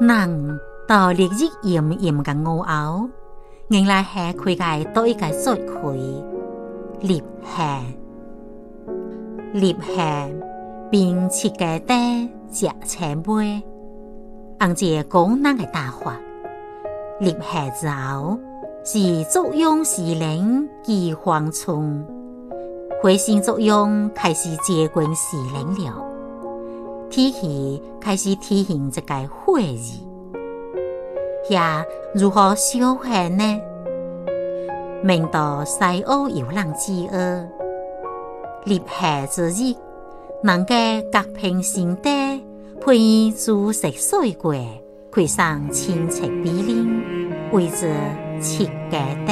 人到烈日炎炎的午后，原来下开该多一个作亏。立夏，立夏，便切个带，食青梅，按照广东的打法，立夏之后是作用时令寄黄虫，回心作用开始接管时令了。天气开始提醒这个火字，遐如何消火呢？明道西欧有人之厄，立夏之日，人家隔平心地配以煮食水果，配上青菜比林，为之七家单，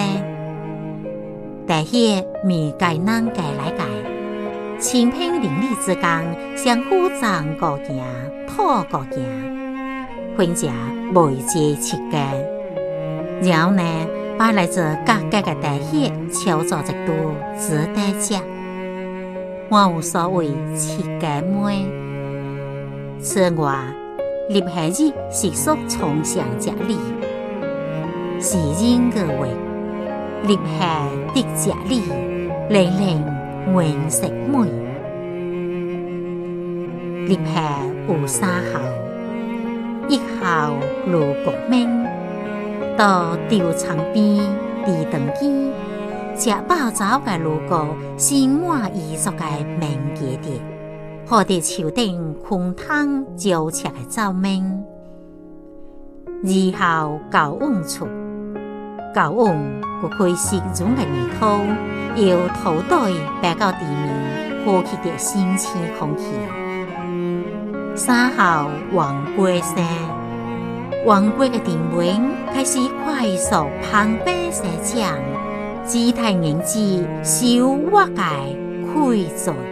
但系咪介难介来介？青萍邻里之间，相互争个行，讨个行，分食未济七家。然后呢，把来自各家的茶叶敲做一堆，煮底吃。我无所谓七家妹，此外，立夏日习俗从上吃梨。时人的话，立夏得吃梨，令令。梅石梅，立下有三好，一好如国面，到稻场边提长剑；食饱早的路过，心满意足的眠起的，看得朝顶宽汤招财的照明。二好九翁出，九翁。掘灰湿润的泥土，由土堆爬到地面，呼吸着新鲜空气。三号黄背山，黄背的顶面开始快速攀爬生长，姿态凝滞，小瓦盖开咗。